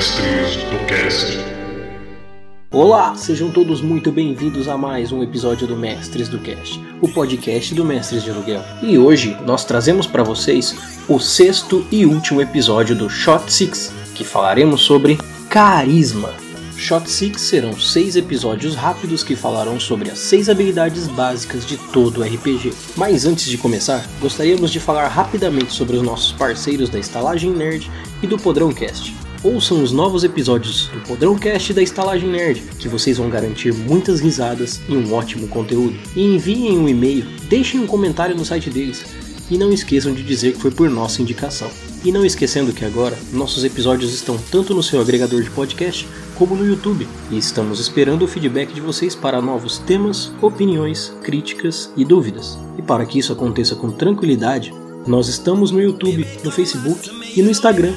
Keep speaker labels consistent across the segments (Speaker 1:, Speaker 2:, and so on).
Speaker 1: Mestres do Cast.
Speaker 2: Olá, sejam todos muito bem-vindos a mais um episódio do Mestres do Cast, o podcast do Mestres de Aluguel. E hoje nós trazemos para vocês o sexto e último episódio do Shot Six, que falaremos sobre carisma. Shot Six serão seis episódios rápidos que falarão sobre as seis habilidades básicas de todo RPG. Mas antes de começar, gostaríamos de falar rapidamente sobre os nossos parceiros da Estalagem Nerd e do Podrão Cast. Ouçam os novos episódios do Podrão Cast da Estalagem Nerd, que vocês vão garantir muitas risadas e um ótimo conteúdo. E enviem um e-mail, deixem um comentário no site deles e não esqueçam de dizer que foi por nossa indicação. E não esquecendo que agora nossos episódios estão tanto no seu agregador de podcast como no YouTube, e estamos esperando o feedback de vocês para novos temas, opiniões, críticas e dúvidas. E para que isso aconteça com tranquilidade, nós estamos no YouTube, no Facebook e no Instagram.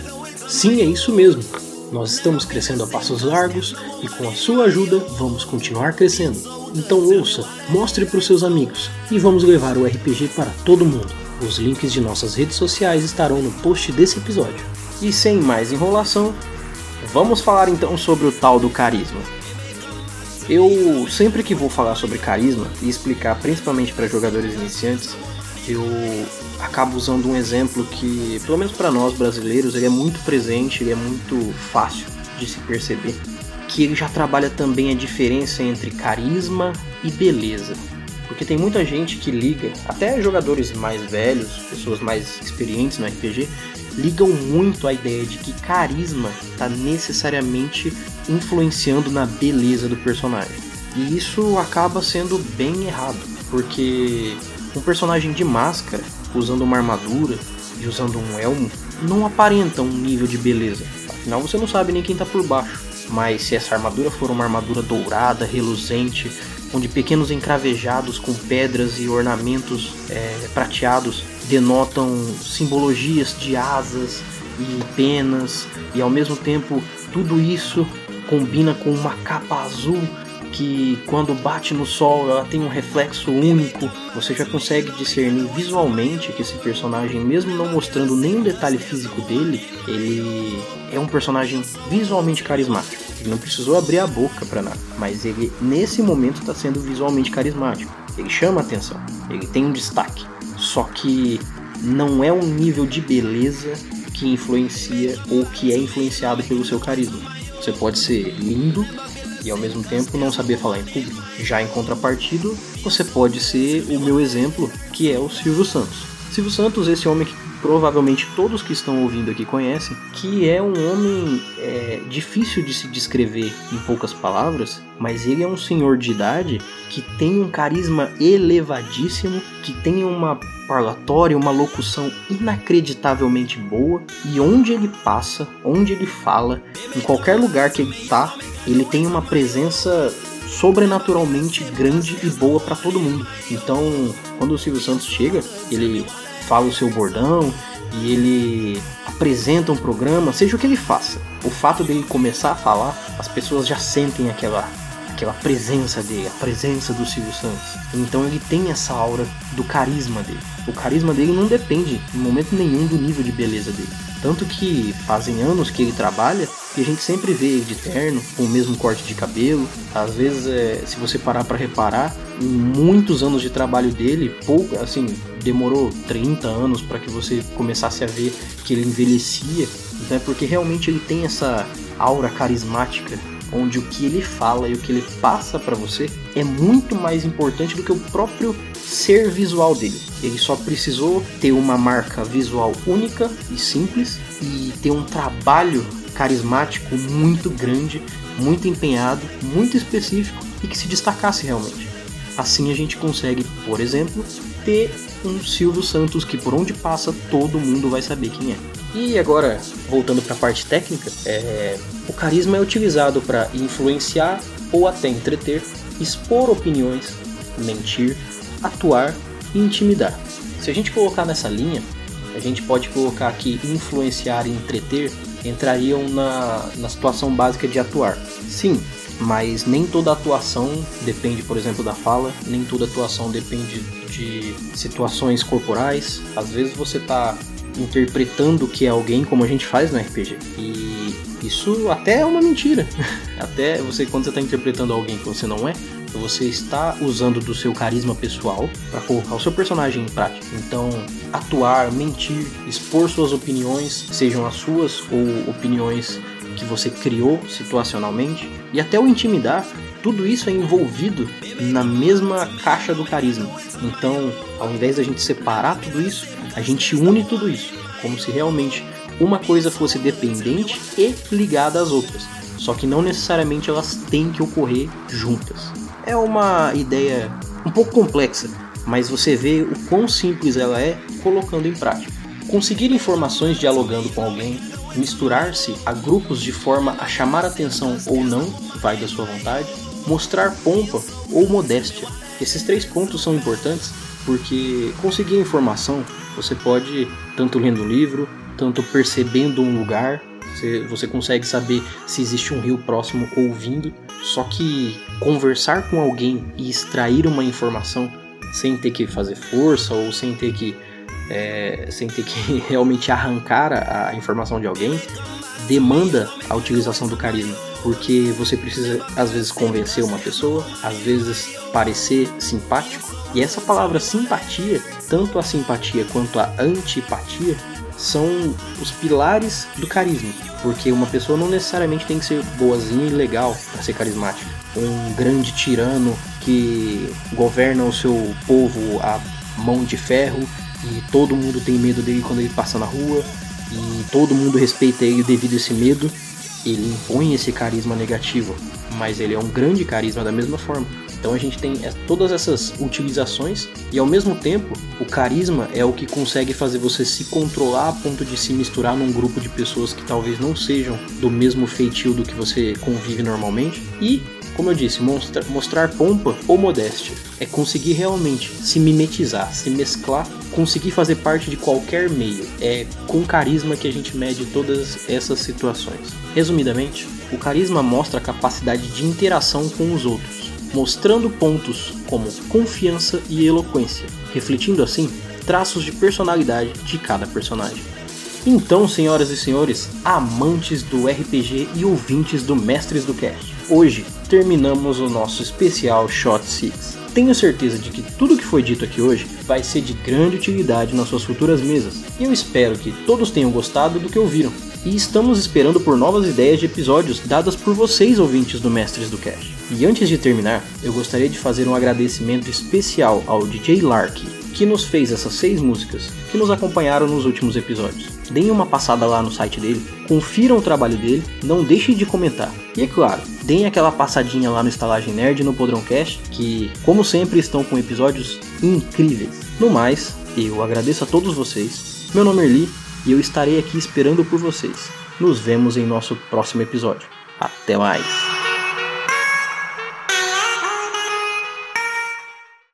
Speaker 2: Sim, é isso mesmo. Nós estamos crescendo a passos largos e com a sua ajuda vamos continuar crescendo. Então ouça, mostre para os seus amigos e vamos levar o RPG para todo mundo. Os links de nossas redes sociais estarão no post desse episódio. E sem mais enrolação, Vamos falar então sobre o tal do carisma. Eu sempre que vou falar sobre carisma e explicar principalmente para jogadores iniciantes, eu acabo usando um exemplo que, pelo menos para nós brasileiros, ele é muito presente, ele é muito fácil de se perceber, que ele já trabalha também a diferença entre carisma e beleza. Porque tem muita gente que liga, até jogadores mais velhos, pessoas mais experientes no RPG, ligam muito a ideia de que carisma está necessariamente influenciando na beleza do personagem. E isso acaba sendo bem errado, porque um personagem de máscara, usando uma armadura e usando um elmo, não aparenta um nível de beleza. Afinal, você não sabe nem quem está por baixo. Mas se essa armadura for uma armadura dourada, reluzente, onde pequenos encravejados com pedras e ornamentos é, prateados denotam simbologias de asas e penas, e ao mesmo tempo tudo isso combina com uma capa azul que quando bate no sol ela tem um reflexo único. Você já consegue discernir visualmente que esse personagem, mesmo não mostrando nenhum detalhe físico dele, ele é um personagem visualmente carismático. Ele não precisou abrir a boca para nada, mas ele nesse momento está sendo visualmente carismático. Ele chama atenção, ele tem um destaque. Só que não é um nível de beleza que influencia ou que é influenciado pelo seu carisma. Você pode ser lindo, e ao mesmo tempo não saber falar em público. Já em contrapartida, você pode ser o meu exemplo, que é o Silvio Santos. Silvio Santos, esse homem que provavelmente todos que estão ouvindo aqui conhecem, que é um homem é, difícil de se descrever em poucas palavras, mas ele é um senhor de idade que tem um carisma elevadíssimo, que tem uma parlatória, uma locução inacreditavelmente boa, e onde ele passa, onde ele fala, em qualquer lugar que ele está, ele tem uma presença sobrenaturalmente grande e boa para todo mundo. Então, quando o Silvio Santos chega, ele fala o seu bordão e ele apresenta um programa, seja o que ele faça. O fato dele começar a falar, as pessoas já sentem aquela aquela presença dele, a presença do Silvio Santos. Então ele tem essa aura do carisma dele. O carisma dele não depende em momento nenhum do nível de beleza dele. Tanto que fazem anos que ele trabalha e a gente sempre vê de terno, com o mesmo corte de cabelo. Às vezes, é, se você parar para reparar, em muitos anos de trabalho dele, pouco, assim, demorou 30 anos para que você começasse a ver que ele envelhecia. Então é porque realmente ele tem essa aura carismática onde o que ele fala e o que ele passa para você é muito mais importante do que o próprio ser visual dele. Ele só precisou ter uma marca visual única e simples e ter um trabalho carismático muito grande, muito empenhado, muito específico e que se destacasse realmente. Assim a gente consegue, por exemplo, ter um Silvio Santos que por onde passa todo mundo vai saber quem é. E agora, voltando para a parte técnica, é... o carisma é utilizado para influenciar ou até entreter, expor opiniões, mentir, atuar e intimidar. Se a gente colocar nessa linha, a gente pode colocar que influenciar e entreter entrariam na, na situação básica de atuar. Sim, mas nem toda atuação depende, por exemplo, da fala, nem toda atuação depende de situações corporais. Às vezes você está interpretando que é alguém, como a gente faz no RPG. E Isso até é uma mentira. Até você, quando você está interpretando alguém que você não é, você está usando do seu carisma pessoal para colocar o seu personagem em prática. Então, atuar, mentir, expor suas opiniões, sejam as suas ou opiniões que você criou situacionalmente, e até o intimidar, tudo isso é envolvido na mesma caixa do carisma. Então, ao invés da gente separar tudo isso, a gente une tudo isso, como se realmente uma coisa fosse dependente e ligada às outras. Só que não necessariamente elas têm que ocorrer juntas. É uma ideia um pouco complexa, mas você vê o quão simples ela é colocando em prática. Conseguir informações dialogando com alguém, misturar-se a grupos de forma a chamar atenção ou não, vai da sua vontade, mostrar pompa ou modéstia. Esses três pontos são importantes porque conseguir informação você pode tanto lendo um livro, tanto percebendo um lugar, você, você consegue saber se existe um rio próximo ouvindo. Só que conversar com alguém e extrair uma informação sem ter que fazer força ou sem ter que é, sem ter que realmente arrancar a, a informação de alguém demanda a utilização do carisma, porque você precisa às vezes convencer uma pessoa, às vezes parecer simpático. E essa palavra simpatia, tanto a simpatia quanto a antipatia, são os pilares do carisma, porque uma pessoa não necessariamente tem que ser boazinha e legal para ser carismática. Um grande tirano que governa o seu povo a mão de ferro e todo mundo tem medo dele quando ele passa na rua e todo mundo respeita ele devido a esse medo, ele impõe esse carisma negativo, mas ele é um grande carisma da mesma forma. Então a gente tem todas essas utilizações e ao mesmo tempo o carisma é o que consegue fazer você se controlar a ponto de se misturar num grupo de pessoas que talvez não sejam do mesmo feitio do que você convive normalmente e como eu disse, mostra, mostrar pompa ou modéstia. É conseguir realmente se mimetizar, se mesclar, conseguir fazer parte de qualquer meio. É com carisma que a gente mede todas essas situações. Resumidamente, o carisma mostra a capacidade de interação com os outros mostrando pontos como confiança e eloquência, refletindo assim traços de personalidade de cada personagem. Então, senhoras e senhores, amantes do RPG e ouvintes do Mestres do Cast, hoje terminamos o nosso especial Shot 6. Tenho certeza de que tudo que foi dito aqui hoje vai ser de grande utilidade nas suas futuras mesas, e eu espero que todos tenham gostado do que ouviram e estamos esperando por novas ideias de episódios dadas por vocês, ouvintes do Mestres do Cash. E antes de terminar, eu gostaria de fazer um agradecimento especial ao DJ Lark, que nos fez essas seis músicas, que nos acompanharam nos últimos episódios. Deem uma passada lá no site dele, confiram o trabalho dele, não deixem de comentar. E é claro, deem aquela passadinha lá no Estalagem Nerd e no Podrão Cash, que, como sempre, estão com episódios incríveis. No mais, eu agradeço a todos vocês. Meu nome é Lee e eu estarei aqui esperando por vocês. Nos vemos em nosso próximo episódio. Até mais!